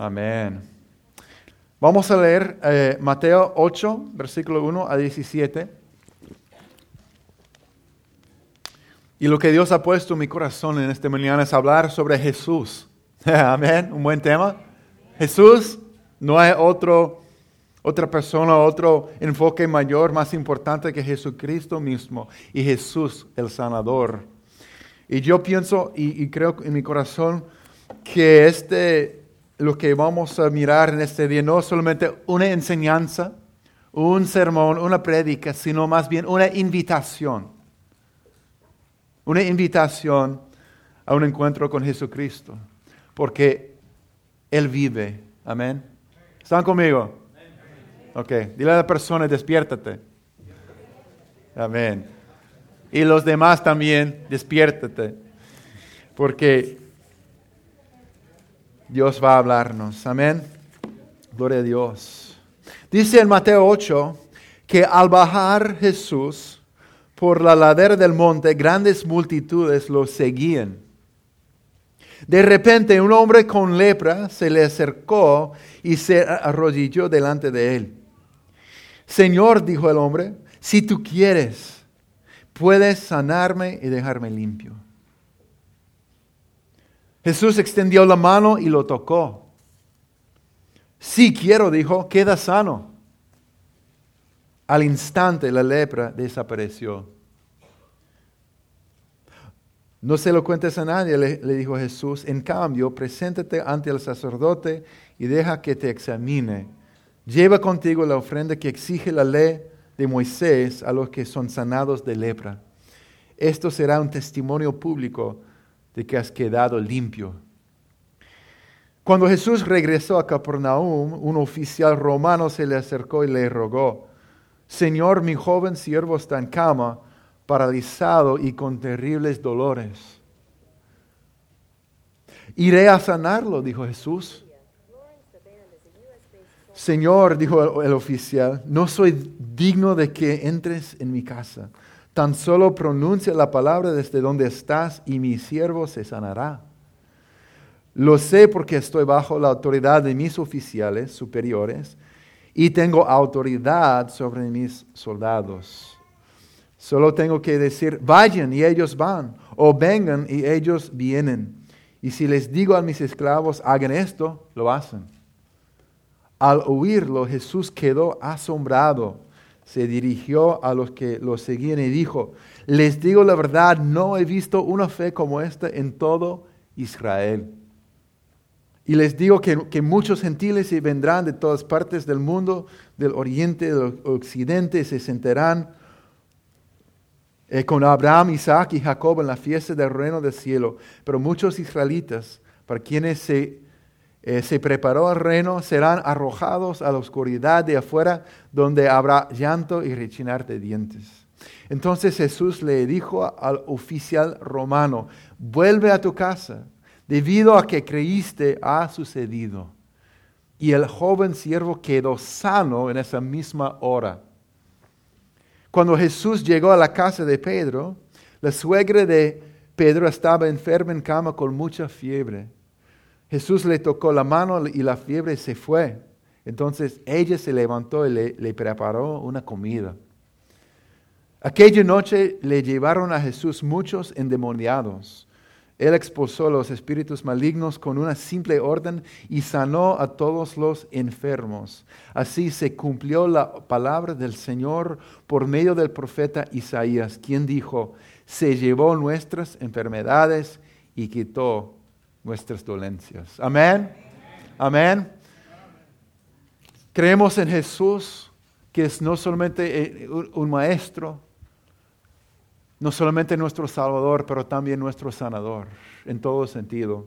Amén. Vamos a leer eh, Mateo 8, versículo 1 a 17. Y lo que Dios ha puesto en mi corazón en este mañana es hablar sobre Jesús. Amén. Un buen tema. Jesús, no hay otro, otra persona, otro enfoque mayor, más importante que Jesucristo mismo y Jesús el sanador. Y yo pienso y, y creo en mi corazón que este lo que vamos a mirar en este día no es solamente una enseñanza, un sermón, una prédica, sino más bien una invitación. Una invitación a un encuentro con Jesucristo. Porque Él vive. Amén. ¿Están conmigo? Ok. Dile a la persona, despiértate. Amén. Y los demás también, despiértate. Porque Dios va a hablarnos. Amén. Gloria a Dios. Dice en Mateo 8 que al bajar Jesús por la ladera del monte, grandes multitudes lo seguían. De repente un hombre con lepra se le acercó y se arrodilló delante de él. Señor, dijo el hombre, si tú quieres, puedes sanarme y dejarme limpio. Jesús extendió la mano y lo tocó. Sí quiero, dijo, queda sano. Al instante la lepra desapareció. No se lo cuentes a nadie, le, le, dijo Jesús. En cambio, preséntate ante el sacerdote y deja que te examine. Lleva contigo la ofrenda que exige la ley de Moisés a los que son sanados de lepra. Esto será un testimonio público de que has quedado limpio. Cuando Jesús regresó a Capernaum, un oficial romano se le acercó y le rogó, Señor, mi joven siervo está en cama, paralizado y con terribles dolores. Iré a sanarlo, dijo Jesús. Señor, dijo el oficial, no soy digno de que entres en mi casa Tan solo pronuncia la palabra desde donde estás y mi siervo se sanará. Lo sé porque estoy bajo la autoridad de mis oficiales superiores y tengo autoridad sobre mis soldados. Solo tengo que decir, vayan y ellos van, o vengan y ellos vienen. Y si les digo a mis esclavos, hagan esto, lo hacen. Al oírlo, Jesús quedó asombrado se dirigió a los que lo seguían y dijo, les digo la verdad, no he visto una fe como esta en todo Israel. Y les digo que, muchos gentiles vendrán de todas partes del mundo, del oriente, del occidente, se sentarán eh, con Abraham, Isaac y Jacob en la fiesta del reino del cielo. Pero muchos israelitas, para quienes se eh, se preparó el reino, serán arrojados a la oscuridad de afuera, donde habrá llanto y rechinar de dientes. Entonces Jesús le dijo al oficial romano, vuelve a tu casa, debido a que creíste ha sucedido. Y el joven siervo quedó sano en esa misma hora. Cuando Jesús llegó a la casa de Pedro, la suegra de Pedro estaba enferma en cama con mucha fiebre. Jesús le tocó la mano y la fiebre se fue. Entonces ella se levantó y le, preparó una comida. Aquella noche le llevaron a Jesús muchos endemoniados. Él expulsó los espíritus malignos con una simple orden y sanó a todos los enfermos. Así se cumplió la palabra del Señor por medio del profeta Isaías, quien dijo, se llevó nuestras enfermedades y quitó nuestras dolencias. Amén. Amén. Creemos en Jesús, que es no solamente eh, un maestro, no solamente nuestro Salvador, pero también nuestro sanador, en todo sentido.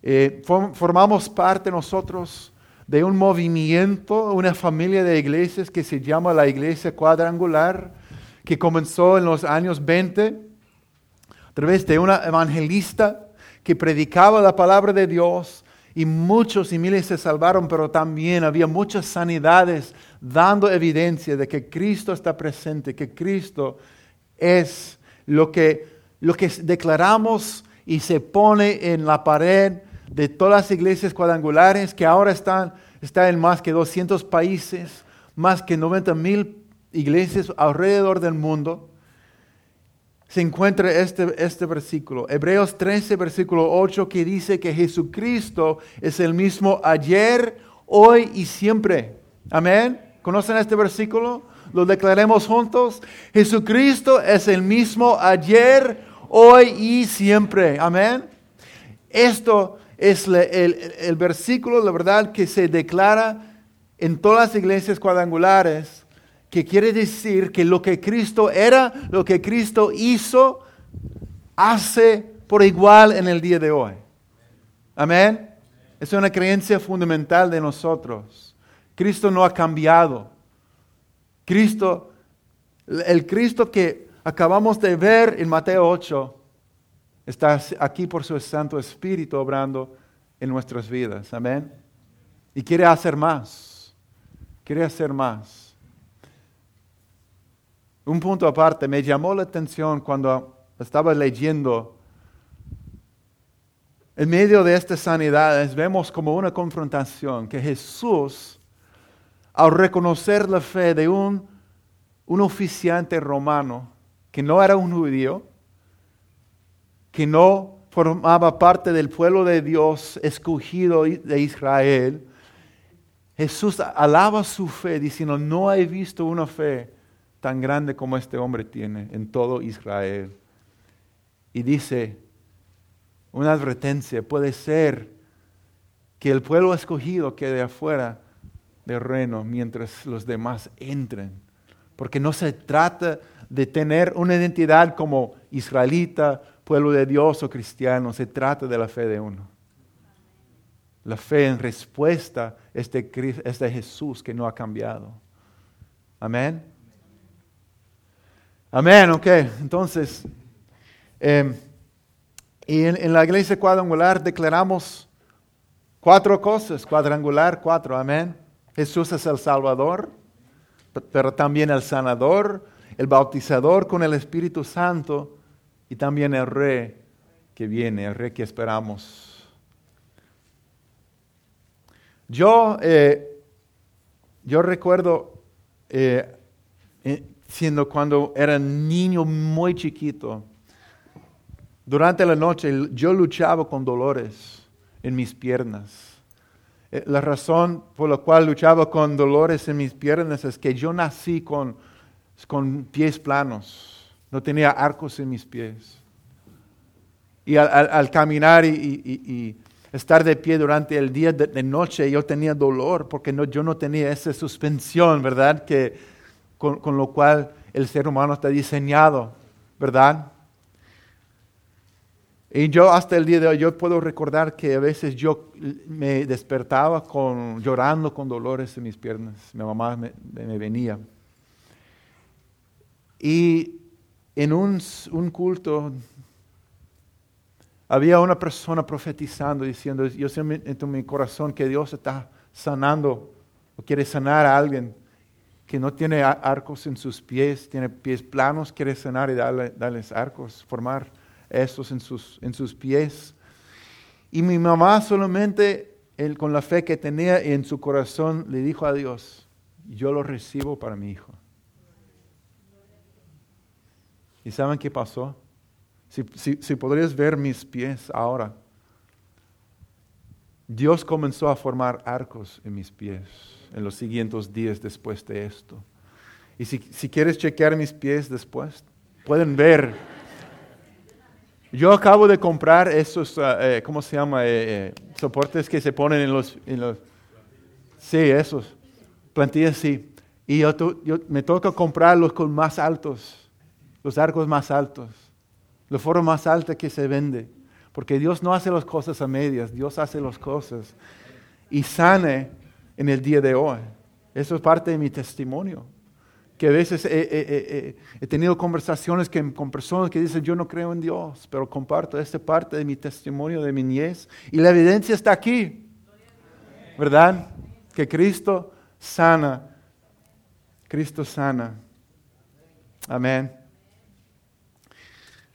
Eh, formamos parte nosotros de un movimiento, una familia de iglesias que se llama la Iglesia Cuadrangular, que comenzó en los años 20 a través de una evangelista que predicaba la palabra de Dios y muchos y miles se salvaron, pero también había muchas sanidades dando evidencia de que Cristo está presente, que Cristo es lo que, lo que declaramos y se pone en la pared de todas las iglesias cuadrangulares que ahora están, en más que 200 países, más que 90 mil iglesias alrededor del mundo, se encuentra este, este versículo, Hebreos 13, versículo 8, que dice que Jesucristo es el mismo ayer, hoy y siempre. Amén. ¿Conocen este versículo? Lo declaremos juntos. Jesucristo es el mismo ayer, hoy y siempre. Amén. Esto es el, el versículo, la verdad, que se declara en todas las iglesias cuadrangulares, que quiere decir que lo que Cristo era, lo que Cristo hizo, hace por igual en el día de hoy. Amén. Es una creencia fundamental de nosotros. Cristo no ha cambiado. Cristo, el Cristo que acabamos de ver en Mateo 8, está aquí por su Santo Espíritu obrando en nuestras vidas. Amén. Y quiere hacer más. Quiere hacer más. Un punto aparte, me llamó la atención cuando estaba leyendo. En medio de estas sanidades vemos como una confrontación que Jesús al reconocer la fe de un, un oficiante romano que no era un judío, que no formaba parte del pueblo de Dios escogido de Israel, Jesús alaba su fe diciendo, no he visto una fe tan grande como este hombre tiene en todo Israel. Y dice, una advertencia, puede ser que el pueblo escogido quede afuera del reino mientras los demás entren. Porque no se trata de tener una identidad como israelita, pueblo de Dios o cristiano, se trata de la fe de uno. La fe en respuesta es de, es de Jesús que no ha cambiado. Amén. Amén, ok. Entonces, em, y en, la iglesia cuadrangular declaramos cuatro cosas, cuadrangular, cuatro, amén. Jesús es el Salvador, pero también el sanador, el bautizador con el Espíritu Santo y también el Rey que viene, el Rey que esperamos. Yo, eh, yo recuerdo, eh, siendo cuando era niño muy chiquito, durante la noche yo luchaba con dolores en mis piernas. Eh, la razón por la cual luchaba con dolores en mis piernas es que yo nací con, con pies planos, no tenía arcos en mis pies. Y al, caminar y, estar de pie durante el día de, noche, yo tenía dolor porque no, yo no tenía esa suspensión, ¿verdad? Que, con, lo cual el ser humano está diseñado, ¿verdad? Y yo hasta el día de hoy, yo puedo recordar que a veces yo me despertaba llorando con dolores en mis piernas. Mi mamá me, venía. Y en un, un, culto había una persona profetizando, diciendo, yo siento en mi corazón que Dios está sanando o quiere sanar a alguien que no tiene arcos en sus pies, tiene pies planos, quiere sanar y darle, darles arcos, formar estos en sus, en sus pies. Y mi mamá solamente, con la fe que tenía en su corazón, le dijo a Dios, yo lo recibo para mi hijo. ¿Y saben qué pasó? Si, si, si podrías ver mis pies ahora, Dios comenzó a formar arcos en mis pies en los siguientes días después de esto. Y si, si quieres chequear mis pies después, pueden ver yo acabo de comprar esos, ah, eh, ¿cómo se llama? Eh, eh, soportes que se ponen en los, en los... Sí, esos. Plantillas, sí. Y yo, yo, me toca comprarlos con más altos, los arcos más altos, la forma más alta que se vende. Porque Dios no hace las cosas a medias, Dios hace las cosas. Y sane en el día de hoy. Eso es parte de mi testimonio que a veces he, tenido conversaciones con personas que dicen, yo no creo en Dios, pero comparto esta parte de mi testimonio de mi niñez y la evidencia está aquí, ¿verdad? Que Cristo sana, Cristo sana. Amén.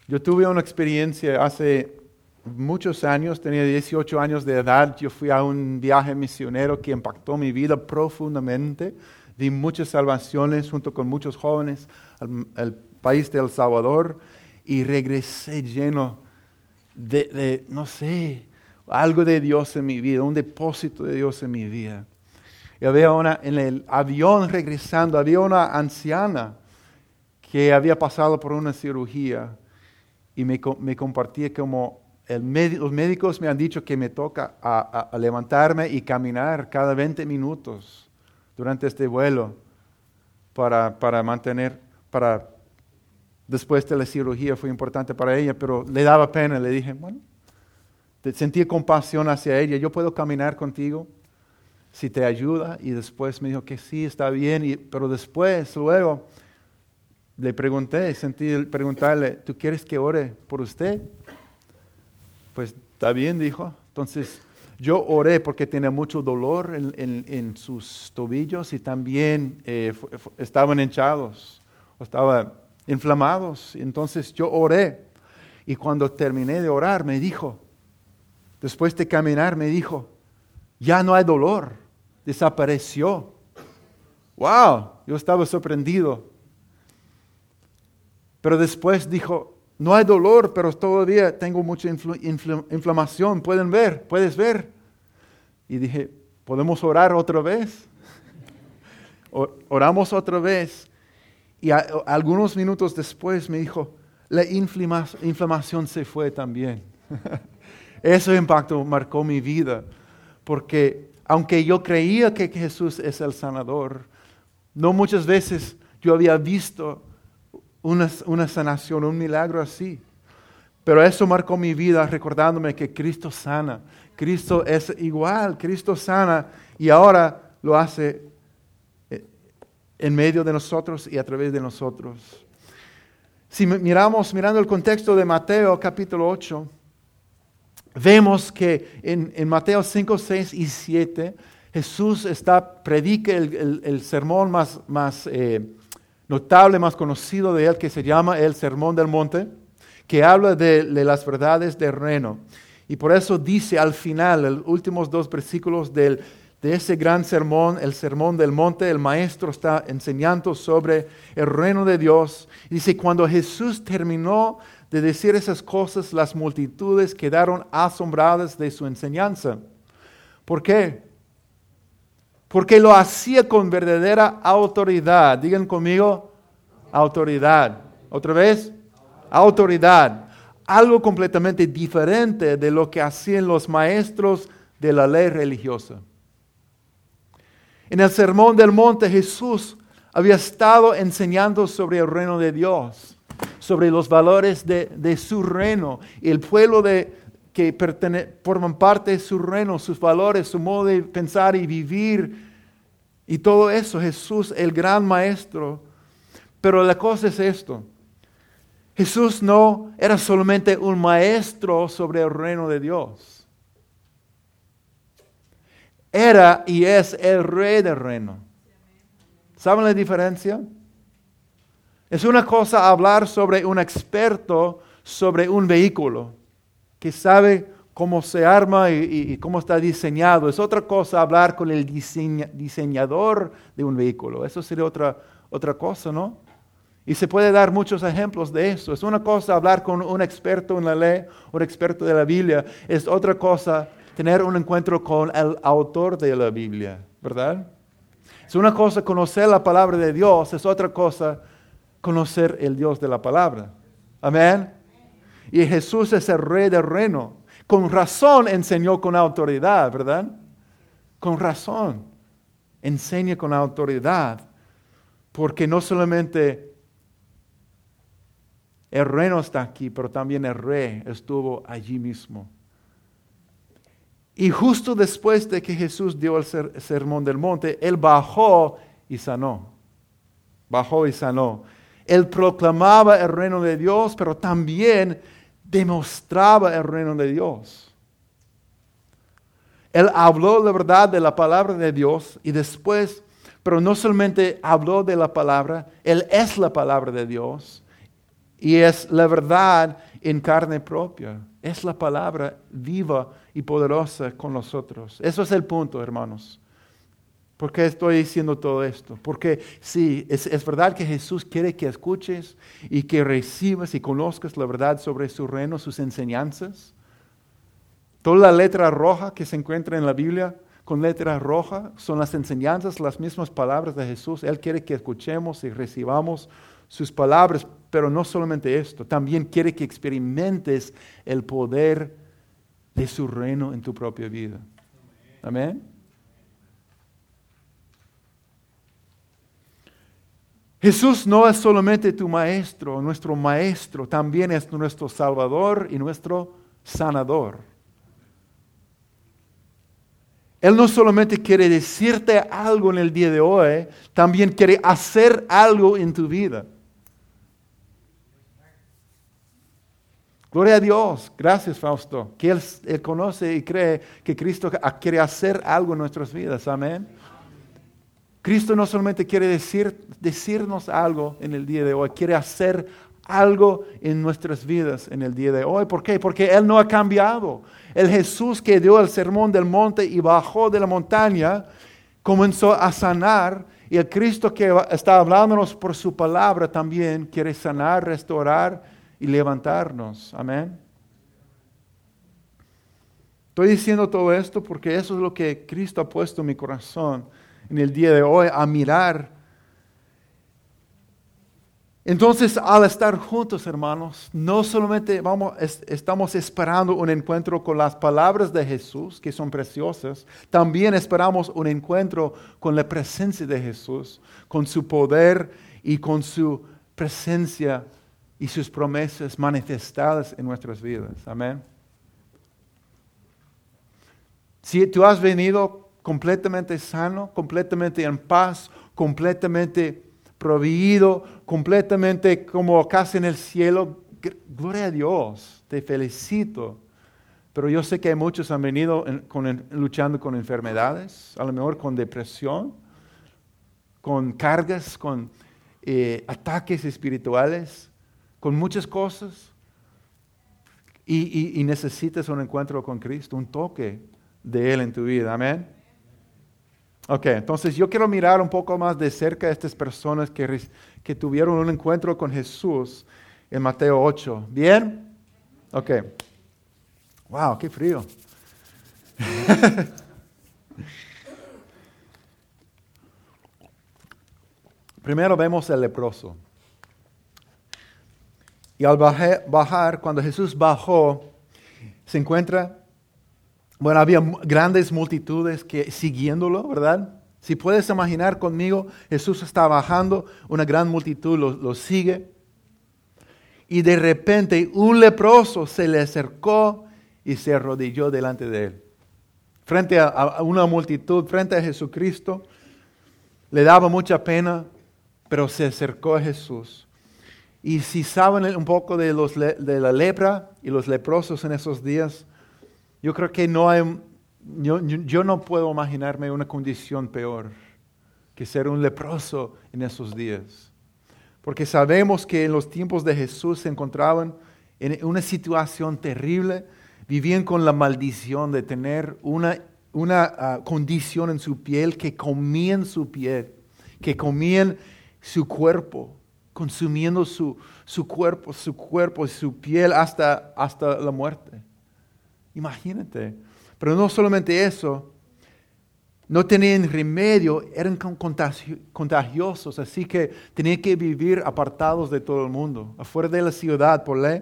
Yo tuve una experiencia hace muchos años, tenía 18 años de edad, yo fui a un viaje misionero que impactó mi vida profundamente. Vi muchas salvaciones junto con muchos jóvenes al, país de El Salvador y regresé lleno de, no sé, algo de Dios en mi vida, un depósito de Dios en mi vida. Y había una, en el avión regresando, había una anciana que había pasado por una cirugía y me, me compartía como los médicos me han dicho que me toca a, levantarme y caminar cada 20 minutos durante este vuelo para, para mantener, para después de la cirugía fue importante para ella, pero le daba pena, le dije, bueno, sentí compasión hacia ella, yo puedo caminar contigo si te ayuda y después me dijo que sí, está bien, y, pero después, luego, le pregunté, sentí preguntarle, ¿tú quieres que ore por usted? Pues está bien, dijo. Entonces yo oré porque tenía mucho dolor en, sus tobillos y también eh, estaban hinchados, o estaban inflamados. Entonces yo oré y cuando terminé de orar me dijo, después de caminar me dijo, ya no hay dolor, desapareció. ¡Wow! Yo estaba sorprendido. Pero después dijo, no hay dolor, pero todavía tengo mucha inflamación. ¿Pueden ver? ¿Puedes ver? Y dije, ¿podemos orar otra vez? Oramos otra vez. Y algunos minutos después me dijo, la inflamación se fue también. Ese impacto marcó mi vida, porque aunque yo creía que Jesús es el sanador, no muchas veces yo había visto una, sanación, un milagro así. Pero eso marcó mi vida recordándome que Cristo sana. Cristo es igual, Cristo sana y ahora lo hace eh, en medio de nosotros y a través de nosotros. Si miramos, mirando el contexto de Mateo capítulo 8, vemos que en, Mateo 5, 6 y 7, Jesús está, predica el, sermón más, más eh, notable, más conocido de él, que se llama el Sermón del Monte, que habla de, las verdades del reino. Y por eso dice al final, los últimos dos versículos de ese gran sermón, el sermón del monte, el maestro está enseñando sobre el reino de Dios. Y dice, cuando Jesús terminó de decir esas cosas, las multitudes quedaron asombradas de su enseñanza. ¿Por qué? Porque lo hacía con verdadera autoridad. Digan conmigo, autoridad. ¿Otra vez? Autoridad. Algo completamente diferente de lo que hacían los maestros de la ley religiosa. En el Sermón del Monte Jesús había estado enseñando sobre el reino de Dios, sobre los valores de, su reino. Y el pueblo de, que forman parte de su reino, sus valores, su modo de pensar y vivir. Y todo eso, Jesús, el gran maestro. Pero la cosa es esto. Jesús no era solamente un maestro sobre el reino de Dios. Era y es el rey del reino. ¿Saben la diferencia? Es una cosa hablar sobre un experto sobre un vehículo que sabe cómo se arma y, cómo está diseñado. Es otra cosa hablar con el diseñador de un vehículo. Eso sería otra, otra cosa, ¿no? Y se puede dar muchos ejemplos de eso. Es una cosa hablar con un experto en la ley, un experto de la Biblia. Es otra cosa tener un encuentro con el autor de la Biblia, ¿verdad? Es una cosa conocer la palabra de Dios, es otra cosa conocer el Dios de la palabra. Amén. Y Jesús es el rey del reino. Con razón enseñó con autoridad, ¿verdad? Con razón. Enseña con autoridad. Porque no solamente el reino está aquí, pero también el rey estuvo allí mismo. Y justo después de que Jesús dio el sermón del monte, Él bajó y sanó. Bajó y sanó. Él proclamaba el reino de Dios, pero también demostraba el reino de Dios. Él habló la verdad de la palabra de Dios y después, pero no solamente habló de la palabra, Él es la palabra de Dios y es la verdad en carne propia. Es la palabra viva y poderosa con nosotros. Eso es el punto, hermanos. ¿Por qué estoy diciendo todo esto? Porque sí, es, es, verdad que Jesús quiere que escuches y que recibas y conozcas la verdad sobre su reino, sus enseñanzas. Toda la letra roja que se encuentra en la Biblia con letra roja son las enseñanzas, las mismas palabras de Jesús. Él quiere que escuchemos y recibamos sus palabras, pero no solamente esto, también quiere que experimentes el poder de su reino en tu propia vida. Amén. Jesús no es solamente tu maestro, nuestro maestro, también es nuestro salvador y nuestro sanador. Él no solamente quiere decirte algo en el día de hoy, también quiere hacer algo en tu vida. Gloria a Dios. Gracias, Fausto. Que él, conoce y cree que Cristo quiere hacer algo en nuestras vidas. Amén. Cristo no solamente quiere decir, decirnos algo en el día de hoy, quiere hacer algo en nuestras vidas en el día de hoy. ¿Por qué? Porque Él no ha cambiado. El Jesús que dio el sermón del monte y bajó de la montaña, comenzó a sanar. Y el Cristo que está hablándonos por su palabra también quiere sanar, restaurar y levantarnos. Amén. Estoy diciendo todo esto porque eso es lo que Cristo ha puesto en mi corazón en el día de hoy, a mirar entonces, al estar juntos, hermanos, no solamente vamos, estamos esperando un encuentro con las palabras de Jesús, que son preciosas, también esperamos un encuentro con la presencia de Jesús, con su poder y con su presencia y sus promesas manifestadas en nuestras vidas. Amén. Si tú has venido completamente sano, completamente en paz, completamente proveído, completamente como casi en el cielo. Gloria a Dios, te felicito. Pero yo sé que hay muchos han venido luchando con enfermedades, a lo mejor con depresión, con cargas, con eh, ataques espirituales, con muchas cosas. Y necesitas un encuentro con Cristo, un toque de Él en tu vida. Amén. Ok, entonces yo quiero mirar un poco más de cerca a estas personas que, que tuvieron un encuentro con Jesús en Mateo 8. ¿Bien? Ok. Wow, qué frío. Primero vemos el leproso. Y al bajar, cuando Jesús bajó, se encuentra bueno, había grandes multitudes que siguiéndolo, ¿verdad? Si puedes imaginar conmigo, Jesús está bajando, una gran multitud lo, sigue. Y de repente un leproso se le acercó y se arrodilló delante de él. Frente a, una multitud, frente a Jesucristo, le daba mucha pena, pero se acercó a Jesús. Y si saben un poco de, los, de la lepra y los leprosos en esos días, yo creo que no hay, yo, no puedo imaginarme una condición peor que ser un leproso en esos días. Porque sabemos que en los tiempos de Jesús se encontraban en una situación terrible, vivían con la maldición de tener una, una ah, condición en su piel, que comían su piel, que comían su cuerpo, consumiendo su, su cuerpo, su cuerpo, su piel hasta, hasta la muerte. Imagínate. Pero no solamente eso, no tenían remedio, eran contagiosos, así que tenían que vivir apartados de todo el mundo, afuera de la ciudad por ley,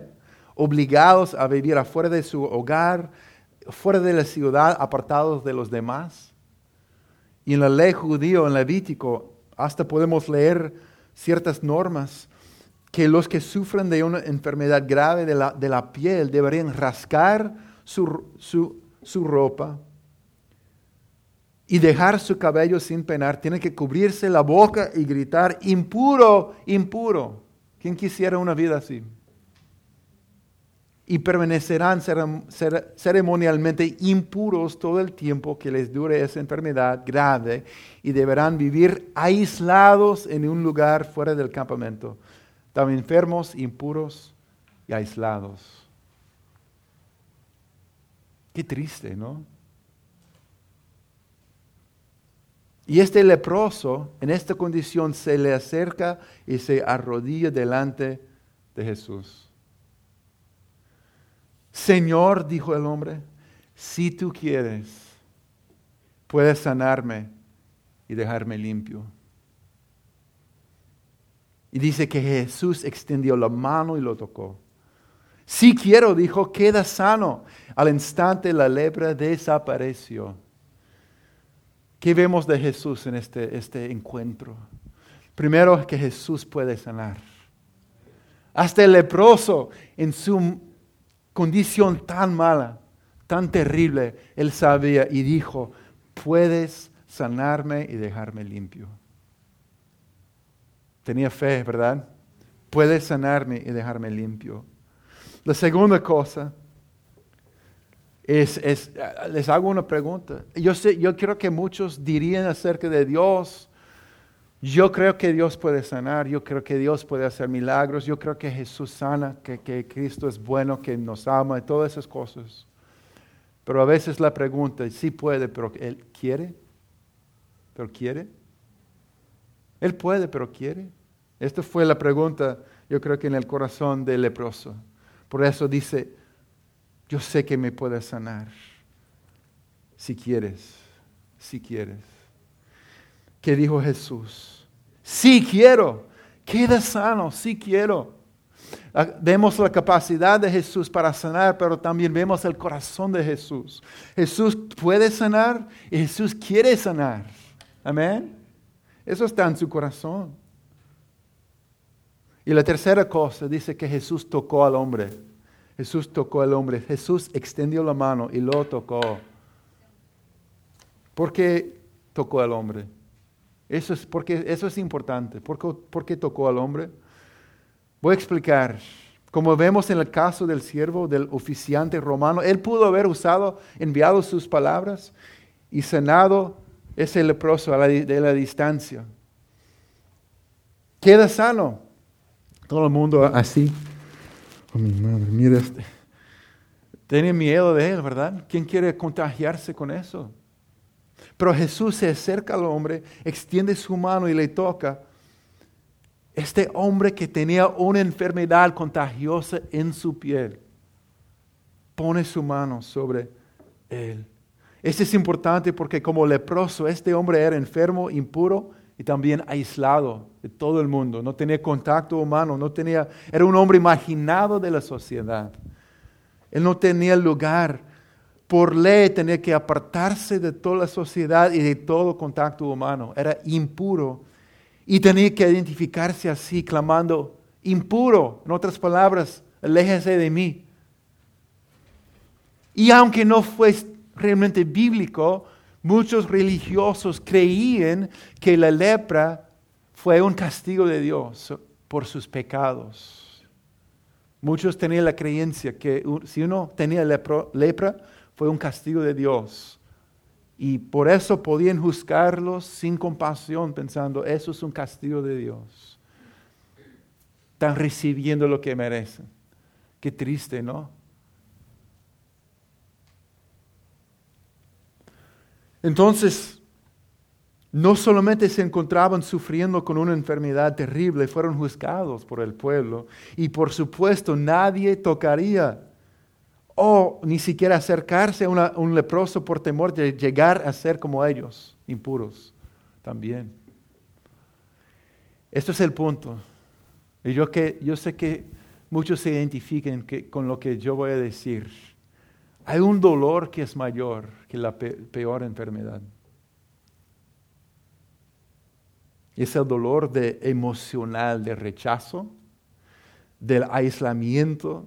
obligados a vivir afuera de su hogar, fuera de la ciudad, apartados de los demás. Y en la ley judío, en Levítico, hasta podemos leer ciertas normas que los que sufren de una enfermedad grave de la, de la piel deberían rascar su, ropa y dejar su cabello sin penar, tiene que cubrirse la boca y gritar, impuro, impuro. ¿Quién quisiera una vida así? Y permanecerán ceremonialmente impuros todo el tiempo que les dure esa enfermedad grave y deberán vivir aislados en un lugar fuera del campamento. Estaban enfermos, impuros, y aislados. Qué triste, ¿no? Y este leproso, en esta condición, se le acerca y se arrodilla delante de Jesús. Señor, dijo el hombre, si tú quieres, puedes sanarme y dejarme limpio. Y dice que Jesús extendió la mano y lo tocó. Si quiero, dijo, queda sano. Al instante la lepra desapareció. ¿Qué vemos de Jesús en este, este encuentro? Primero, que Jesús puede sanar. Hasta el leproso, en su condición tan mala, tan terrible, él sabía y dijo, puedes sanarme y dejarme limpio. Tenía fe, ¿verdad? Puedes sanarme y dejarme limpio. La segunda cosa es, les hago una pregunta. Yo, sé, yo creo que muchos dirían acerca de Dios, yo creo que Dios puede sanar, yo creo que Dios puede hacer milagros, yo creo que Jesús sana, que, que Cristo es bueno, que nos ama y todas esas cosas. Pero a veces la pregunta, sí puede, pero Él quiere, pero quiere. Él puede, pero quiere. Esta fue la pregunta, yo creo que en el corazón del leproso. Por eso dice, yo sé que me puedes sanar, si quieres, si quieres. ¿Qué dijo Jesús? Si quiero, queda sano, si quiero. Ah, vemos la capacidad de Jesús para sanar, pero también vemos el corazón de Jesús. Jesús puede sanar y Jesús quiere sanar. Amén. Eso está en su corazón. Y la tercera cosa dice que Jesús tocó al hombre. Jesús tocó al hombre. Jesús extendió la mano y lo tocó. ¿Por qué tocó al hombre? Eso es, porque, eso es importante. ¿Por qué, tocó al hombre? Voy a explicar. Como vemos en el caso del siervo, del oficiante romano, él pudo haber usado, enviado sus palabras y sanado ese leproso de la distancia. Queda sano. Todo el mundo así. Oh, mi madre, mira este. Tiene miedo de él, ¿verdad? ¿Quién quiere contagiarse con eso? Pero Jesús se acerca al hombre, extiende su mano y le toca. Este hombre que tenía una enfermedad contagiosa en su piel, pone su mano sobre él. Esto es importante porque como leproso, este hombre era enfermo, impuro y también aislado de todo el mundo, no tenía contacto humano, no tenía, era un hombre imaginado de la sociedad. Él no tenía lugar. Por ley tenía que apartarse de toda la sociedad y de todo contacto humano. Era impuro. Y tenía que identificarse así, clamando, impuro. En otras palabras, aléjense de mí. Y aunque no fue realmente bíblico, Muchos religiosos creían que la lepra fue un castigo de Dios por sus pecados. Muchos tenían la creencia que si uno tenía lepra, fue un castigo de Dios. Y por eso podían juzgarlos sin compasión, pensando, eso es un castigo de Dios. Están recibiendo lo que merecen. Qué triste, ¿no? Entonces, no solamente se encontraban sufriendo con una enfermedad terrible, fueron juzgados por el pueblo y por supuesto nadie tocaría o ni siquiera acercarse a un leproso por temor de llegar a ser como ellos, impuros también. Esto es el punto. Y yo, que, yo sé que muchos se identifiquen con lo que yo voy a decir. Hay un dolor que es mayor que la peor enfermedad. Es el dolor de emocional de rechazo, del aislamiento,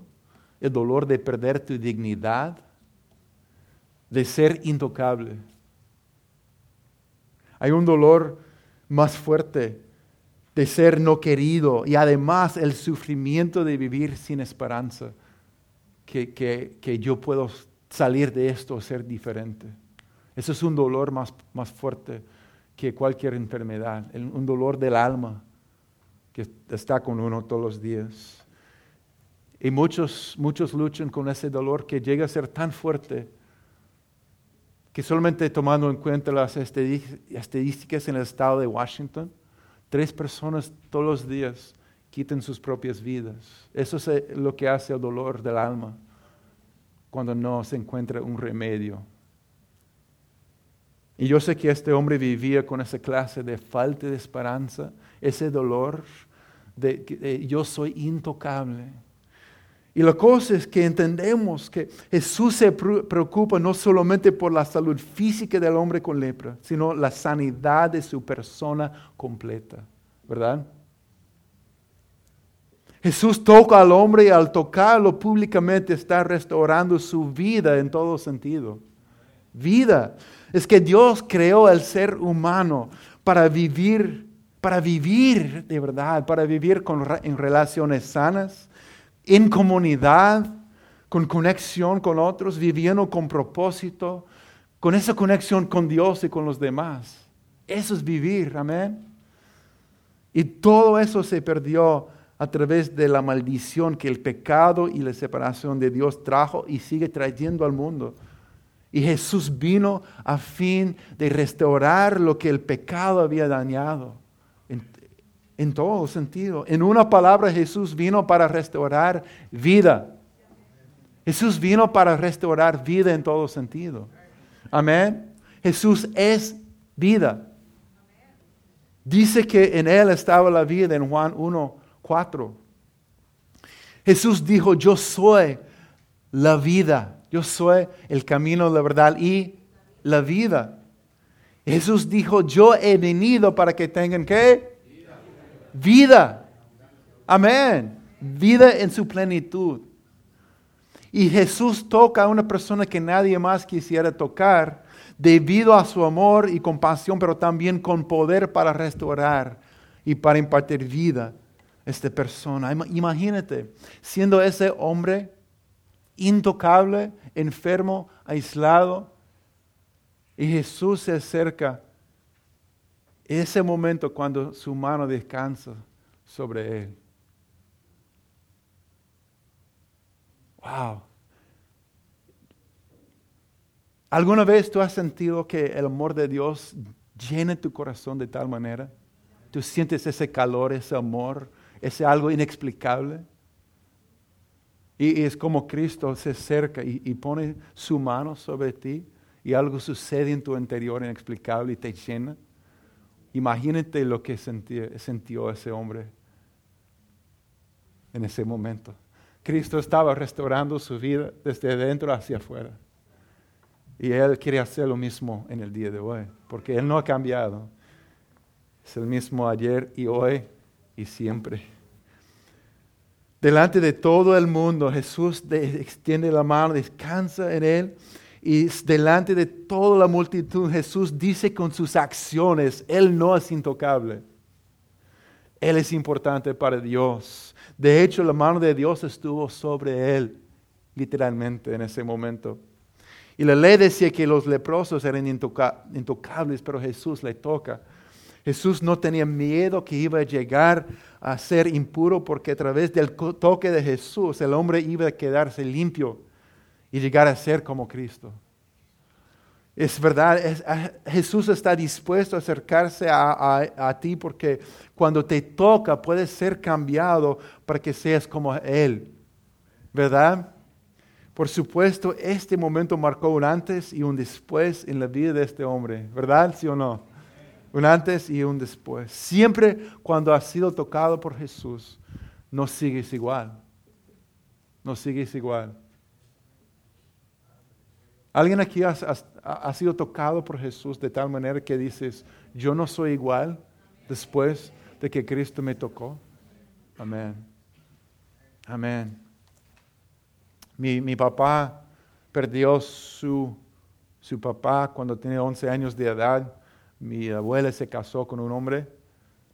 el dolor de perder tu dignidad, de ser intocable. Hay un dolor más fuerte de ser no querido y además el sufrimiento de vivir sin esperanza que, que yo puedo salir de esto ser diferente. Eso es un dolor más, más fuerte que cualquier enfermedad, un dolor del alma que está con uno todos los días. Y muchos, muchos luchan con ese dolor que llega a ser tan fuerte que solamente tomando en cuenta las estadísticas en el estado de Washington, tres personas todos los días quitan sus propias vidas. Eso es eh, lo que hace el dolor del alma cuando no se encuentra un remedio. Y yo sé que este hombre vivía con esa clase de falta de esperanza, ese dolor de que yo soy intocable. Y la cosa es que entendemos que Jesús se preocupa no solamente por la salud física del hombre con lepra, sino la sanidad de su persona completa, ¿verdad? Jesús toca al hombre y al tocarlo públicamente está restaurando su vida en todo sentido. Vida. Es que Dios creó al ser humano para vivir, para vivir de verdad, para vivir en relaciones sanas, en comunidad, con conexión con otros, viviendo con propósito, con esa conexión con Dios y con los demás. Eso es vivir, amén. Y todo eso se perdió a través de la maldición que el pecado y la separación de Dios trajo y sigue trayendo al mundo. Y Jesús vino a fin de restaurar lo que el pecado había dañado en todo sentido. En una palabra, Jesús vino para restaurar vida. Jesús vino para restaurar vida en todo sentido. Amén. Jesús es vida. Dice que en Él estaba la vida en Juan 1, 4. Jesús dijo, yo soy la vida. Yo soy el camino, la verdad y la vida. Jesús dijo, yo he venido para que tengan que vida. Amén. Vida en su plenitud. Y Jesús toca a una persona que nadie más quisiera tocar debido a su amor y compasión, pero también con poder para restaurar y para impartir vida esta persona. Imagínate, siendo ese hombre intocable, enfermo, aislado, y Jesús se acerca ese momento cuando su mano descansa sobre él. Wow. ¿Alguna vez tú has sentido que el amor de Dios llena tu corazón de tal manera? Tú sientes ese calor, ese amor, ese algo inexplicable. Y, es como Cristo se acerca y, pone su mano sobre ti y algo sucede en tu interior inexplicable y te llena. Imagínate lo que sintió ese hombre en ese momento. Cristo estaba restaurando su vida desde dentro hacia afuera. Y Él quiere hacer lo mismo en el día de hoy, porque Él no ha cambiado. Es el mismo ayer y hoy y siempre. Delante de todo el mundo, Jesús extiende la mano, descansa en Él y delante de toda la multitud, Jesús dice con sus acciones, Él no es intocable. Él es importante para Dios. De hecho, la mano de Dios estuvo sobre Él, literalmente, en ese momento. Y la ley decía que los leprosos eran intocables, pero Jesús le toca. Jesús no tenía miedo que iba a llegar a ser impuro porque a través del toque de Jesús el hombre iba a quedarse limpio y llegar a ser como Cristo. Es verdad, Jesús está dispuesto a acercarse a, ti porque cuando te toca puedes ser cambiado para que seas como Él. ¿Verdad? Por supuesto, este momento marcó un antes y un después en la vida de este hombre. ¿Verdad? ¿Sí o no? Un antes y un después. Siempre cuando has sido tocado por Jesús, no sigues igual. No sigues igual. ¿Alguien aquí ha, sido tocado por Jesús de tal manera que dices, yo no soy igual después de que Cristo me tocó? Amén. Amén. Mi, papá perdió su, su papá cuando tenía 11 años de edad. Mi abuela se casó con un hombre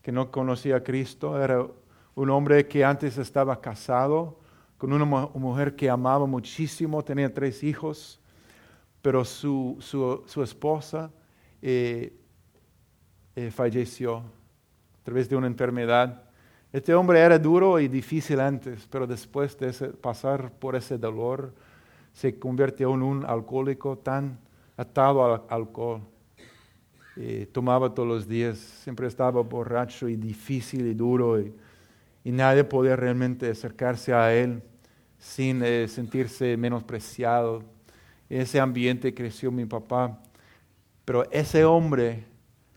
que no conocía a Cristo. Era un hombre que antes estaba casado con una mujer que amaba muchísimo, tenía tres hijos pero su, su, esposa eh, eh, falleció a través de una enfermedad Este hombre era duro y difícil antes, pero después de pasar por ese dolor, se convirtió en un alcohólico tan atado al alcohol. Tomaba todos los días, siempre estaba borracho y difícil y duro y, nadie podía realmente acercarse a él sin eh, sentirse menospreciado. En ese ambiente creció mi papá. Pero ese hombre,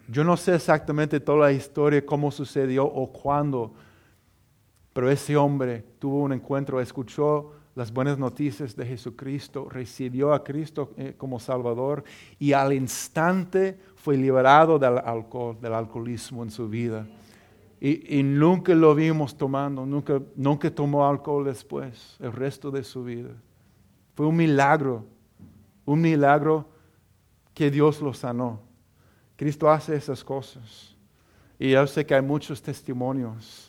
yo no sé exactamente toda la historia, cómo sucedió o cuándo, pero ese hombre tuvo un encuentro, escuchó las buenas noticias de Jesucristo, recibió a Cristo eh, como Salvador y al instante fue liberado del alcohol, del alcoholismo en su vida. Y, nunca lo vimos tomando, nunca, nunca tomó alcohol después, el resto de su vida. Fue un milagro, un milagro que Dios lo sanó. Cristo hace esas cosas. Y yo sé que hay muchos testimonios.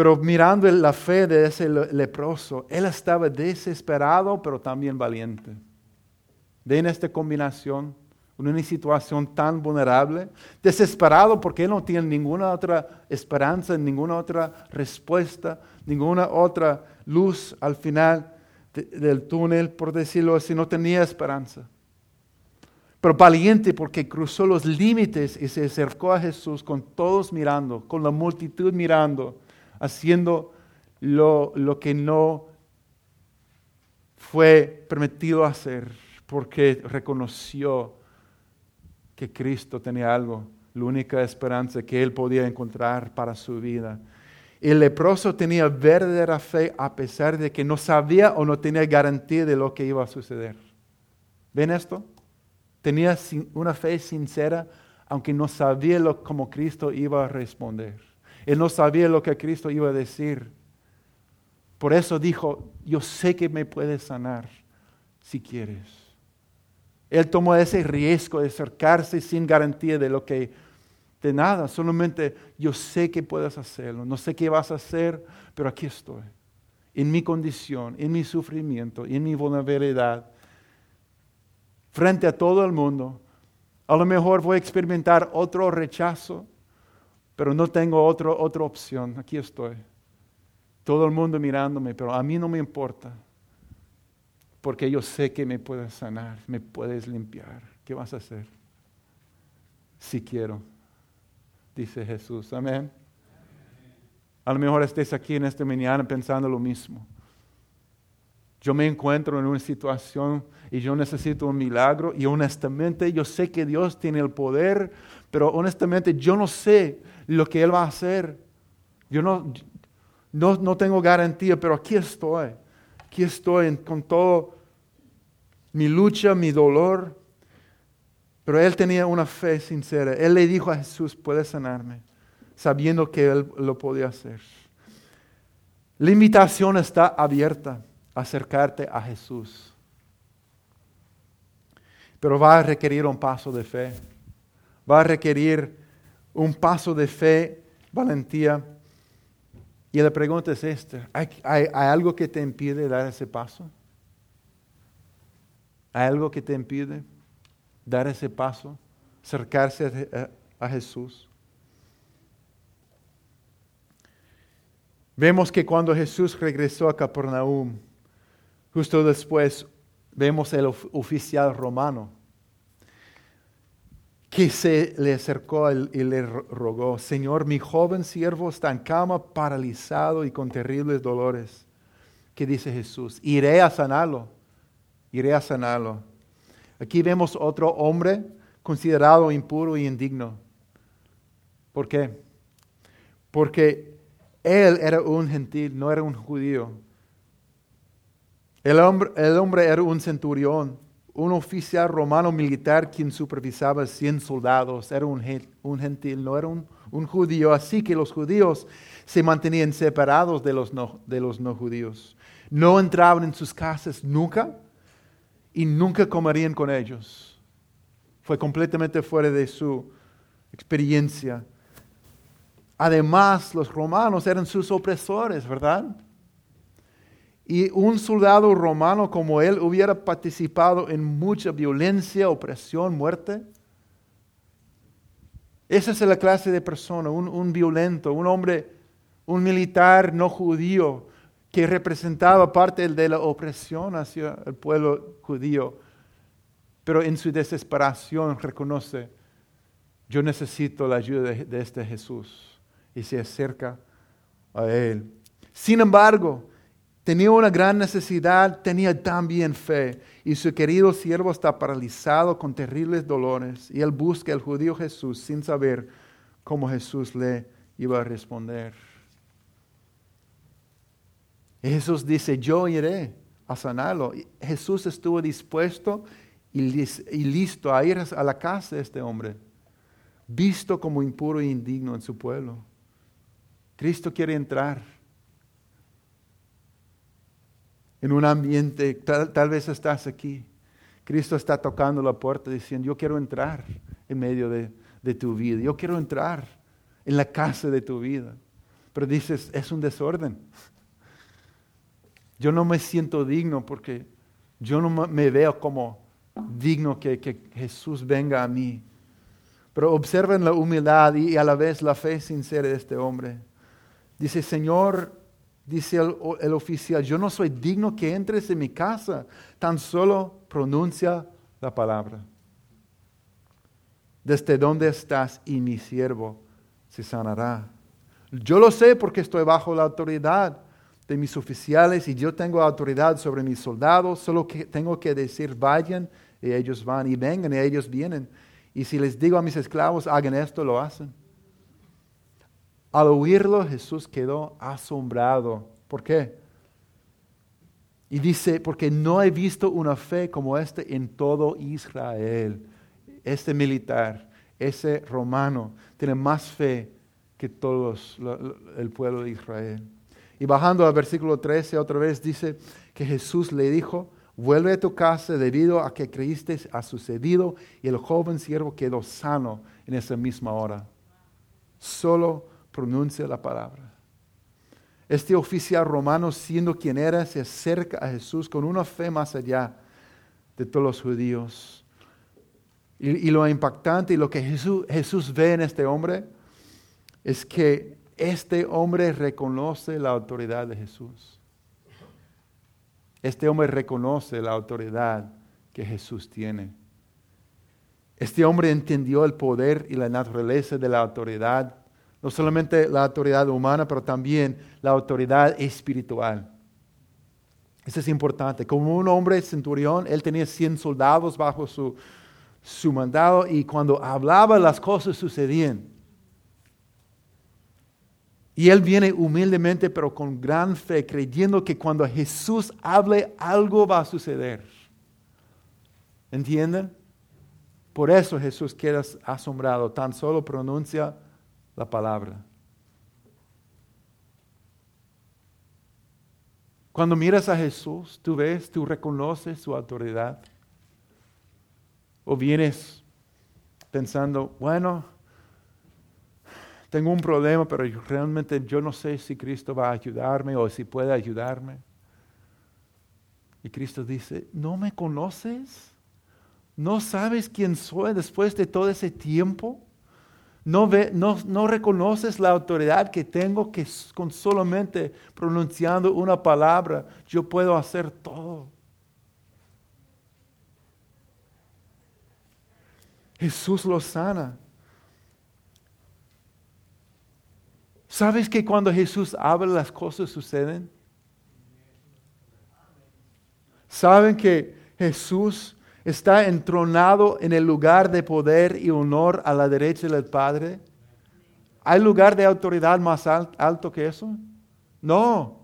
Pero mirando la fe de ese leproso, él estaba desesperado, pero también valiente. Ven esta combinación, una situación tan vulnerable, desesperado porque él no tiene ninguna otra esperanza, ninguna otra respuesta, ninguna otra luz al final del túnel, por decirlo así, no tenía esperanza. Pero valiente porque cruzó los límites y se acercó a Jesús con todos mirando, con la multitud mirando haciendo lo, lo que no fue permitido hacer porque reconoció que Cristo tenía algo, la única esperanza que él podía encontrar para su vida. El leproso tenía verdadera fe a pesar de que no sabía o no tenía garantía de lo que iba a suceder. ¿Ven esto? Tenía una fe sincera, aunque no sabía cómo Cristo iba a responder. Él no sabía lo que Cristo iba a decir. Por eso dijo, yo sé que me puedes sanar si quieres. Él tomó ese riesgo de acercarse sin garantía de lo que, de nada, solamente yo sé que puedes hacerlo, no sé qué vas a hacer, pero aquí estoy, en mi condición, en mi sufrimiento, en mi vulnerabilidad, frente a todo el mundo. A lo mejor voy a experimentar otro rechazo, pero no tengo otro, otra opción, aquí estoy. Todo el mundo mirándome, pero a mí no me importa, porque yo sé que me puedes sanar, me puedes limpiar. ¿Qué vas a hacer? Si quiero, dice Jesús. Amén. A lo mejor estés aquí en esta mañana pensando lo mismo. Yo me encuentro en una situación y yo necesito un milagro y honestamente yo sé que Dios tiene el poder, pero honestamente yo no sé lo que Él va a hacer. Yo no, no, tengo garantía, pero aquí estoy. Aquí estoy con todo mi lucha, mi dolor. Pero Él tenía una fe sincera. Él le dijo a Jesús, puedes sanarme, sabiendo que Él lo podía hacer. La invitación está abierta acercarte a Jesús. Pero va a requerir un paso de fe. Va a requerir un paso de fe, valentía. Y la pregunta es esta, ¿hay, algo que te impide dar ese paso? ¿Hay algo que te impide dar ese paso, acercarse a, a Jesús? Vemos que cuando Jesús regresó a Capernaum, justo después vemos el oficial romano que se le acercó y le rogó, Señor, mi joven siervo está en cama, paralizado y con terribles dolores. ¿Qué dice Jesús? Iré a sanarlo, iré a sanarlo. Aquí vemos otro hombre considerado impuro y indigno. ¿Por qué? Porque él era un gentil, no era un judío. El hombre, el hombre era un centurión un oficial romano militar quien supervisaba 100 soldados, era un, gentil, no era un, judío, así que los judíos se mantenían separados de los, no, de los no judíos. No entraban en sus casas nunca y nunca comerían con ellos. Fue completamente fuera de su experiencia. Además, los romanos eran sus opresores, ¿verdad? Y un soldado romano como él hubiera participado en mucha violencia, opresión, muerte. Esa es la clase de persona, un, violento, un hombre un militar no judío que representaba parte de la opresión hacia el pueblo judío, pero en su desesperación reconoce, yo necesito la ayuda de, este Jesús y se acerca a él. Sin embargo, tenía una gran necesidad, tenía también fe y su querido siervo está paralizado con terribles dolores y él busca al judío Jesús sin saber cómo Jesús le iba a responder. Jesús dice, yo iré a sanarlo. Jesús estuvo dispuesto y, listo a ir a la casa de este hombre, visto como impuro e indigno en su pueblo. Cristo quiere entrar en un ambiente, tal, vez estás aquí. Cristo está tocando la puerta diciendo, yo quiero entrar en medio de, de tu vida, yo quiero entrar en la casa de tu vida. Pero dices, es un desorden. Yo no me siento digno porque yo no me veo como digno que, Jesús venga a mí. Pero observen la humildad y a la vez la fe sincera de este hombre. Dice, Señor, dice el, oficial, yo no soy digno que entres en mi casa, tan solo pronuncia la palabra. Desde donde estás y mi siervo se sanará. Yo lo sé porque estoy bajo la autoridad de mis oficiales y yo tengo autoridad sobre mis soldados, solo que tengo que decir vayan y ellos van y vengan y ellos vienen. Y si les digo a mis esclavos hagan esto, lo hacen. Al oírlo Jesús quedó asombrado. ¿Por qué? Y dice, porque no he visto una fe como esta en todo Israel. Este militar, ese romano, tiene más fe que todos el pueblo de Israel. Y bajando al versículo 13 otra vez dice que Jesús le dijo, vuelve a tu casa debido a que creíste ha sucedido y el joven siervo quedó sano en esa misma hora. Solo pronuncia la palabra. Este oficial romano, siendo quien era, se acerca a Jesús con una fe más allá de todos los judíos. Y, lo impactante y lo que Jesús, Jesús ve en este hombre es que este hombre reconoce la autoridad de Jesús. Este hombre reconoce la autoridad que Jesús tiene. Este hombre entendió el poder y la naturaleza de la autoridad, no solamente la autoridad humana, pero también la autoridad espiritual. Eso es importante. Como un hombre centurión, él tenía 100 soldados bajo su, su mandado y cuando hablaba las cosas sucedían. Y él viene humildemente, pero con gran fe, creyendo que cuando Jesús hable, algo va a suceder. ¿Entienden? Por eso Jesús queda asombrado, tan solo pronuncia la palabra. Cuando miras a Jesús, tú ves, tú reconoces su autoridad. O vienes pensando, bueno, tengo un problema, pero realmente yo no sé si Cristo va a ayudarme o si puede ayudarme. Y Cristo dice, ¿no me conoces? ¿No sabes quién soy después de todo ese tiempo? ¿No, ve, no, no reconoces la autoridad que tengo que con solamente pronunciando una palabra yo puedo hacer todo? Jesús lo sana. ¿Sabes que cuando Jesús habla las cosas suceden? ¿Saben que Jesús está entronado en el lugar de poder y honor a la derecha del Padre? ¿Hay lugar de autoridad más alto que eso? No.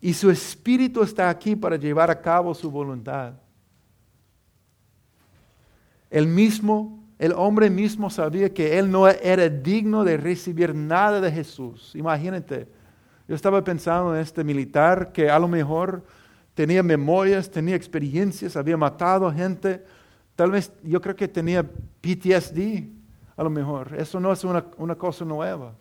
Y su espíritu está aquí para llevar a cabo su voluntad. El mismo el hombre mismo sabía que él no era digno de recibir nada de Jesús. Imagínate, yo estaba pensando en este militar que a lo mejor tenía memorias, tenía experiencias, había matado gente. Tal vez yo creo que tenía PTSD, a lo mejor. Eso no es una, cosa nueva.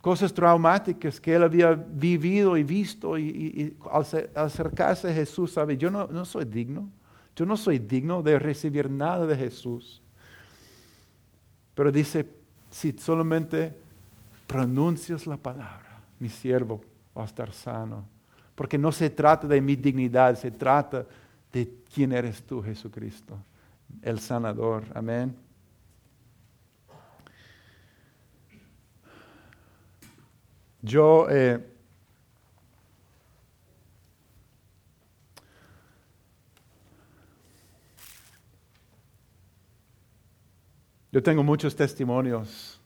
Cosas traumáticas que él había vivido y visto y, al, acercarse a Jesús, sabe, yo no, no soy digno. Yo no soy digno de recibir nada de Jesús. Pero dice, si solamente pronuncias la palabra, mi siervo va a estar sano. Porque no se trata de mi dignidad, se trata de quién eres tú, Jesucristo, el sanador. Amén. Yo eh, yo tengo muchos testimonios.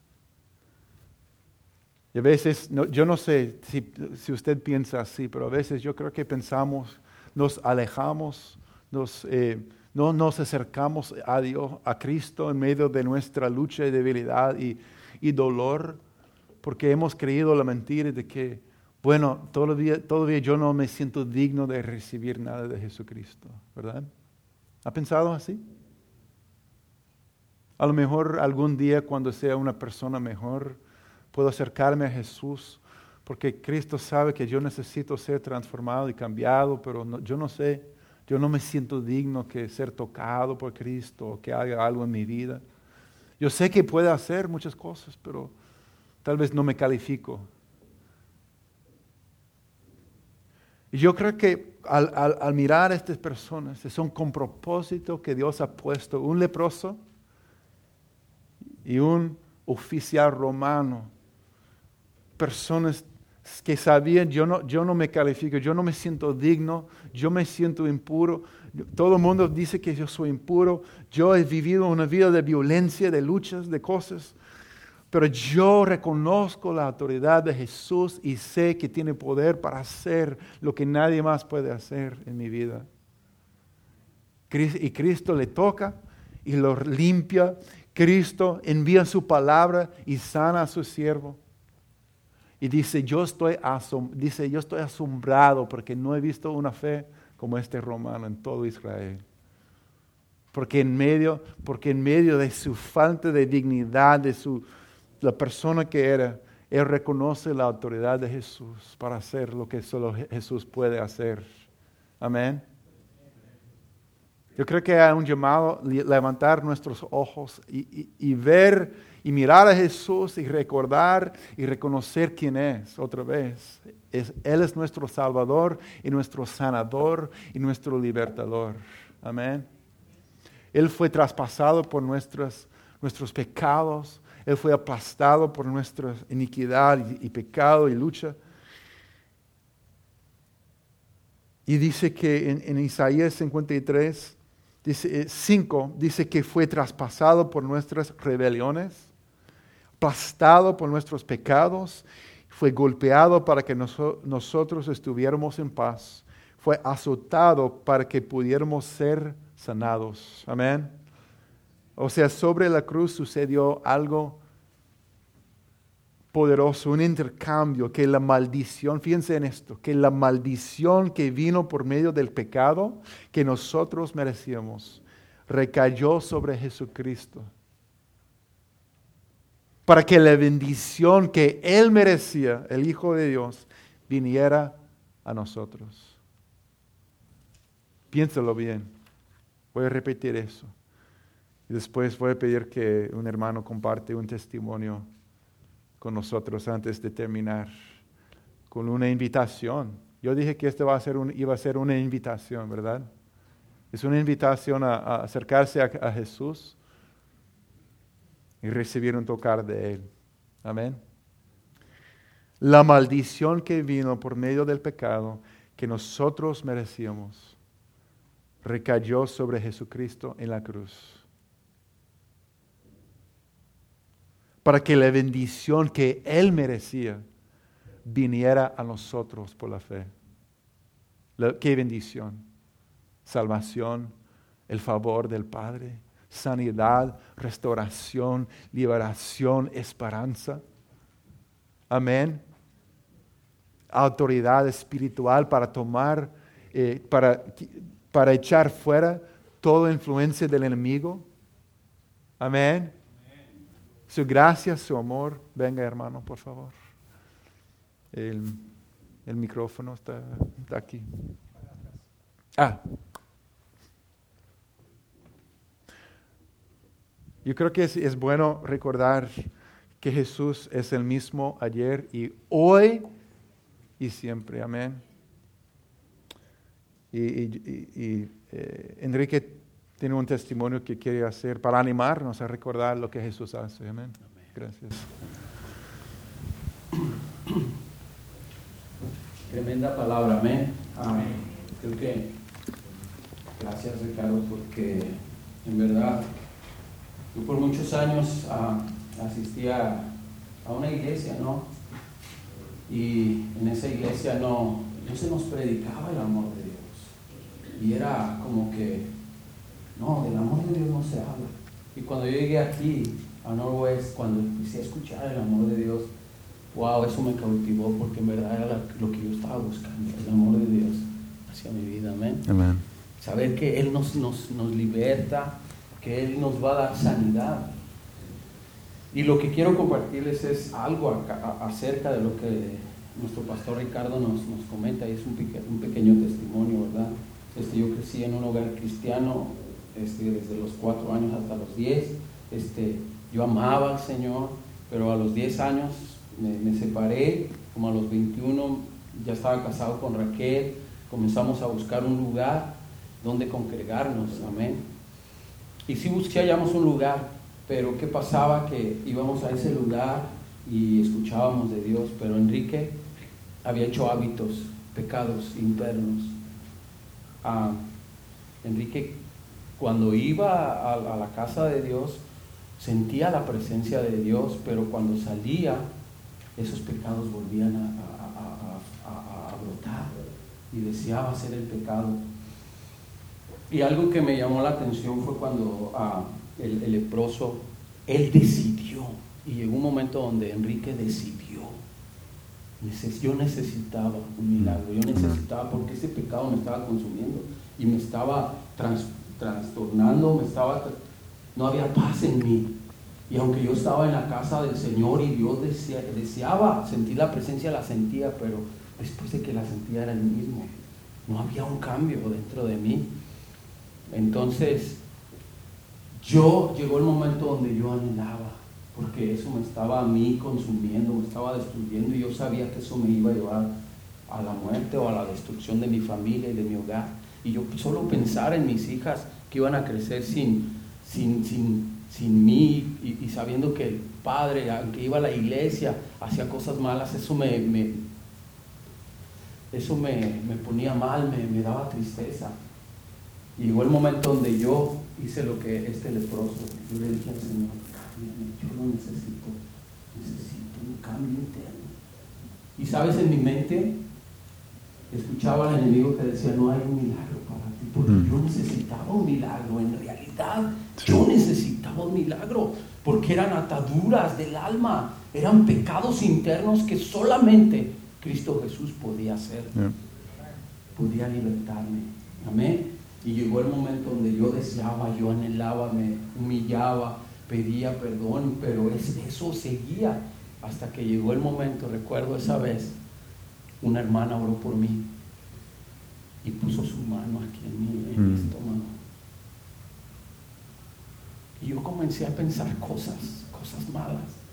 Y a veces, yo no sé si, si, usted piensa así, pero a veces yo creo que pensamos, nos alejamos, nos, eh, no nos acercamos a Dios, a Cristo en medio de nuestra lucha y debilidad y, y dolor porque hemos creído la mentira de que, bueno, todavía, todavía yo no me siento digno de recibir nada de Jesucristo, ¿verdad? ¿Ha pensado así? A lo mejor algún día cuando sea una persona mejor, puedo acercarme a Jesús, porque Cristo sabe que yo necesito ser transformado y cambiado, pero yo no sé, yo no me siento digno que ser tocado por Cristo o que haga algo en mi vida. Yo sé que puede hacer muchas cosas, pero Tal vez no me califico. Y yo creo que al, mirar a estas personas, es un con propósito que Dios ha puesto un leproso y un oficial romano. Personas que sabían, yo no, yo no me califico, yo no me siento digno, yo me siento impuro. Todo el mundo dice que yo soy impuro. Yo he vivido una vida de violencia, de luchas, de cosas. Pero yo reconozco la autoridad de Jesús y sé que tiene poder para hacer lo que nadie más puede hacer en mi vida. Y Cristo le toca y lo limpia. Cristo envía su palabra y sana a su siervo. Y dice, yo estoy, dice, yo estoy asombrado porque no he visto una fe como este romano en todo Israel. Porque en medio, porque en medio de su falta de dignidad, de su, la persona que era, él reconoce la autoridad de Jesús para hacer lo que solo Jesús puede hacer. Amén. Yo creo que hay un llamado levantar nuestros ojos y, ver y mirar a Jesús y recordar y reconocer quién es otra vez. él es nuestro Salvador y nuestro sanador y nuestro libertador. Amén. Él fue traspasado por nuestros, nuestros pecados él fue aplastado por nuestra iniquidad y, pecado y lucha. Y dice que en, Isaías 53, dice, 5, eh, dice que fue traspasado por nuestras rebeliones, aplastado por nuestros pecados, fue golpeado para que nosotros estuviéramos en paz, fue azotado para que pudiéramos ser sanados. Amén. O sea, sobre la cruz sucedió algo poderoso, un intercambio, que la maldición, fíjense en esto, que la maldición que vino por medio del pecado que nosotros merecíamos, recayó sobre Jesucristo. Para que la bendición que Él merecía, el Hijo de Dios, viniera a nosotros. Piénsalo bien. Voy a repetir eso. Y después voy a pedir que un hermano comparte un testimonio con nosotros antes de terminar, con una invitación. Yo dije que esto va a ser iba a ser una invitación, ¿verdad? Es una invitación a, acercarse a, Jesús y recibir un tocar de Él. Amén. La maldición que vino por medio del pecado que nosotros merecíamos recayó sobre Jesucristo en la cruz. para que la bendición que Él merecía viniera a nosotros por la fe. ¿Qué bendición? Salvación, el favor del Padre, sanidad, restauración, liberación, esperanza. Amén. Autoridad espiritual para tomar, eh, para, para echar fuera toda influencia del enemigo. Amén su gracia, su amor. Venga, hermano, por favor. El, micrófono está, aquí. Ah. Yo creo que es, bueno recordar que Jesús es el mismo ayer y hoy y siempre. Amén. Y, eh, Enrique tiene un testimonio que quiere hacer para animarnos a recordar lo que Jesús hace. Amén. Gracias. Tremenda palabra, amén. amén. Creo que gracias Ricardo porque en verdad yo por muchos años ah, asistía a una iglesia, ¿no? Y en esa iglesia no, no se nos predicaba el amor de Dios. Y era como que, no, del amor de Dios no se habla. Y cuando yo llegué aquí, a Norwest, cuando empecé a escuchar el amor de Dios, wow, eso me cautivó porque en verdad era lo que yo estaba buscando, el amor de Dios hacia mi vida, amén. Saber que Él nos, nos, nos liberta, que Él nos va a dar sanidad. Y lo que quiero compartirles es algo acerca de lo que nuestro pastor Ricardo nos, nos comenta, y es un, pequeño testimonio, ¿verdad? Este, yo crecí en un hogar cristiano este, desde los cuatro años hasta los diez. Este, yo amaba al Señor, pero a los diez años me, me separé, como a los 21 ya estaba casado con Raquel, comenzamos a buscar un lugar donde congregarnos, amén. Y si busqué, un lugar, pero ¿qué pasaba? Que íbamos a ese lugar y escuchábamos de Dios, pero Enrique había hecho hábitos, pecados internos. Ah, Enrique, cuando iba a, la casa de Dios, sentía la presencia de Dios, pero cuando salía, esos pecados volvían a, brotar y deseaba hacer el pecado. Y algo que me llamó la atención fue cuando ah, el, leproso, él decidió, y llegó un momento donde Enrique decidió, yo necesitaba un milagro, yo necesitaba porque ese pecado me estaba consumiendo y me estaba trastornando, me estaba, no había paz en mí. Y aunque yo estaba en la casa del Señor y Dios deseaba sentir la presencia, la sentía, pero después de que la sentía era el mismo. No había un cambio dentro de mí. Entonces, yo llegó el momento donde yo anhelaba, porque eso me estaba a mí consumiendo, me estaba destruyendo y yo sabía que eso me iba a llevar a la muerte o a la destrucción de mi familia y de mi hogar. Y yo solo pensar en mis hijas que iban a crecer sin, sin, sin, sin mí y, sabiendo que el padre, aunque iba a la iglesia, hacía cosas malas, eso me, eso me, me, ponía mal, me daba tristeza. Llegó el momento donde yo hice lo que este leproso, yo le dije al Señor, yo lo necesito, necesito un cambio interno. Y sabes, en mi mente escuchaba al enemigo que decía, no hay un milagro para ti, porque mm. yo necesitaba un milagro, en realidad yo necesitaba un milagro, porque eran ataduras del alma, eran pecados internos que solamente Cristo Jesús podía hacer, podía libertarme. Amén. Y llegó el momento donde yo deseaba, yo anhelaba, me humillaba, pedía perdón, pero eso seguía hasta que llegó el momento, recuerdo esa vez, una hermana oró por mí y puso su mano aquí en mi, en mi mm. estómago. Y yo comencé a pensar cosas, cosas malas.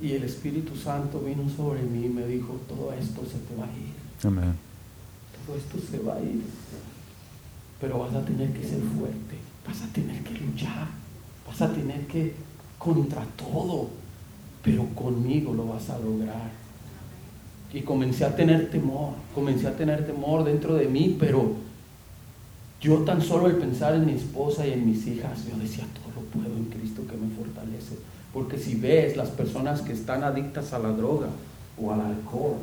Y el Espíritu Santo vino sobre mí y me dijo, todo esto se te va a ir. Amén. Todo esto se va a ir pero vas a tener que ser fuerte, vas a tener que luchar, vas a tener que contra todo, pero conmigo lo vas a lograr. Y comencé a tener temor, comencé a tener temor dentro de mí, pero yo tan solo el pensar en mi esposa y en mis hijas, yo decía, todo lo puedo en Cristo que me fortalece. Porque si ves las personas que están adictas a la droga o al alcohol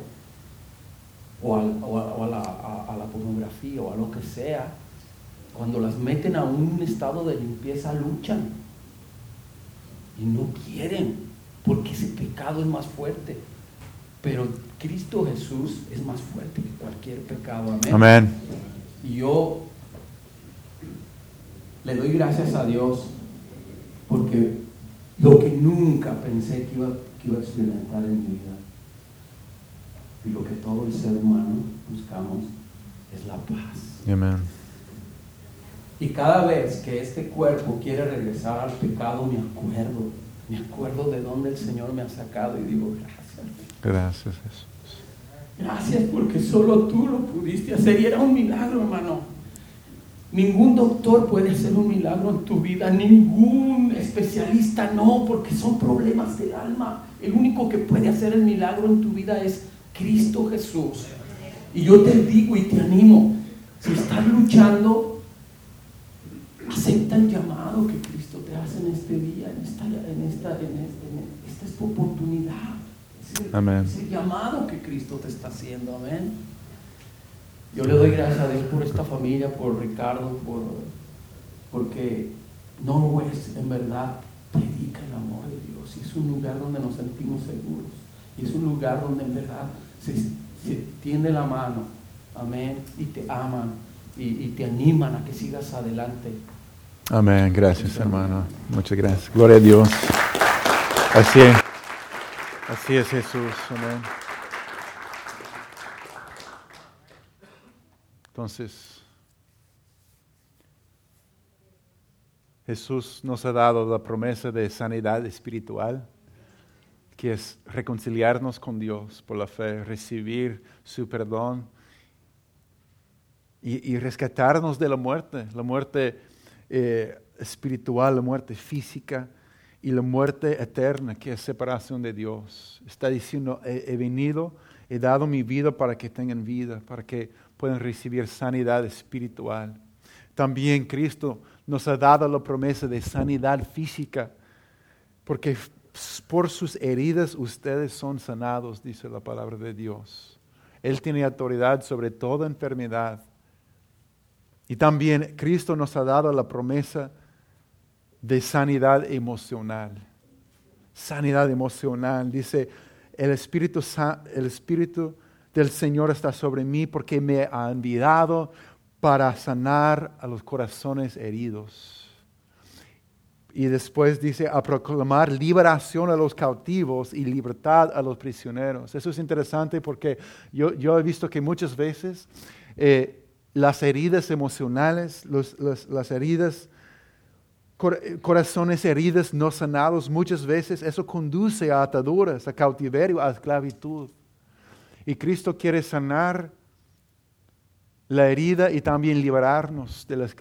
o, a, la, a la pornografía o a lo que sea, cuando las meten a un estado de limpieza, luchan. Y no quieren, porque ese pecado es más fuerte. Pero Cristo Jesús es más fuerte que cualquier pecado. Amén. Y yo le doy gracias a Dios porque lo que nunca pensé que iba, que iba a experimentar en mi vida y lo que todo el ser humano buscamos es la paz. Amén. Y cada vez que este cuerpo quiere regresar al pecado, me acuerdo me acuerdo de dónde el Señor me ha sacado y digo, gracias. Gracias, Jesús. Gracias porque solo tú lo pudiste hacer y era un milagro, hermano. Ningún doctor puede hacer un milagro en tu vida, ningún especialista no, porque son problemas del alma. El único que puede hacer el milagro en tu vida es Cristo Jesús. Y yo te digo y te animo, si estás luchando, acepta el llamado que Cristo te hace en este día, en esta, en esta, en este, esta es tu oportunidad. Es el, Amén. es el llamado que Cristo te está haciendo, amén. Yo le doy gracias a Dios por esta familia, por Ricardo, por, porque Norwest en verdad predica el amor de Dios y es un lugar donde nos sentimos seguros y es un lugar donde en verdad se, se tiende la mano, amén, y te aman y, y te animan a que sigas adelante. Amén. Gracias, hermano. Muchas gracias. Gloria a Dios. Así es. Así es, Jesús. Amén. Entonces, Jesús nos ha dado la promesa de sanidad espiritual, que es reconciliarnos con Dios por la fe, recibir su perdón y, rescatarnos de la muerte, la muerte eh, espiritual, la muerte física y la muerte eterna, que es separación de Dios. Está diciendo, he, he venido, he dado mi vida para que tengan vida, para que puedan recibir sanidad espiritual. También Cristo nos ha dado la promesa de sanidad física, porque por sus heridas ustedes son sanados, dice la palabra de Dios. Él tiene autoridad sobre toda enfermedad. Y también Cristo nos ha dado la promesa de sanidad emocional. Sanidad emocional. Dice, el Espíritu, el Espíritu del Señor está sobre mí porque me ha enviado para sanar a los corazones heridos. Y después dice, a proclamar liberación a los cautivos y libertad a los prisioneros. Eso es interesante porque yo, yo he visto que muchas veces eh, las heridas emocionales, los, las heridas, cor, corazones heridas no sanados, muchas veces eso conduce a ataduras, a cautiverio, a esclavitud. Y Cristo quiere sanar la herida y también liberarnos de la esclavitud.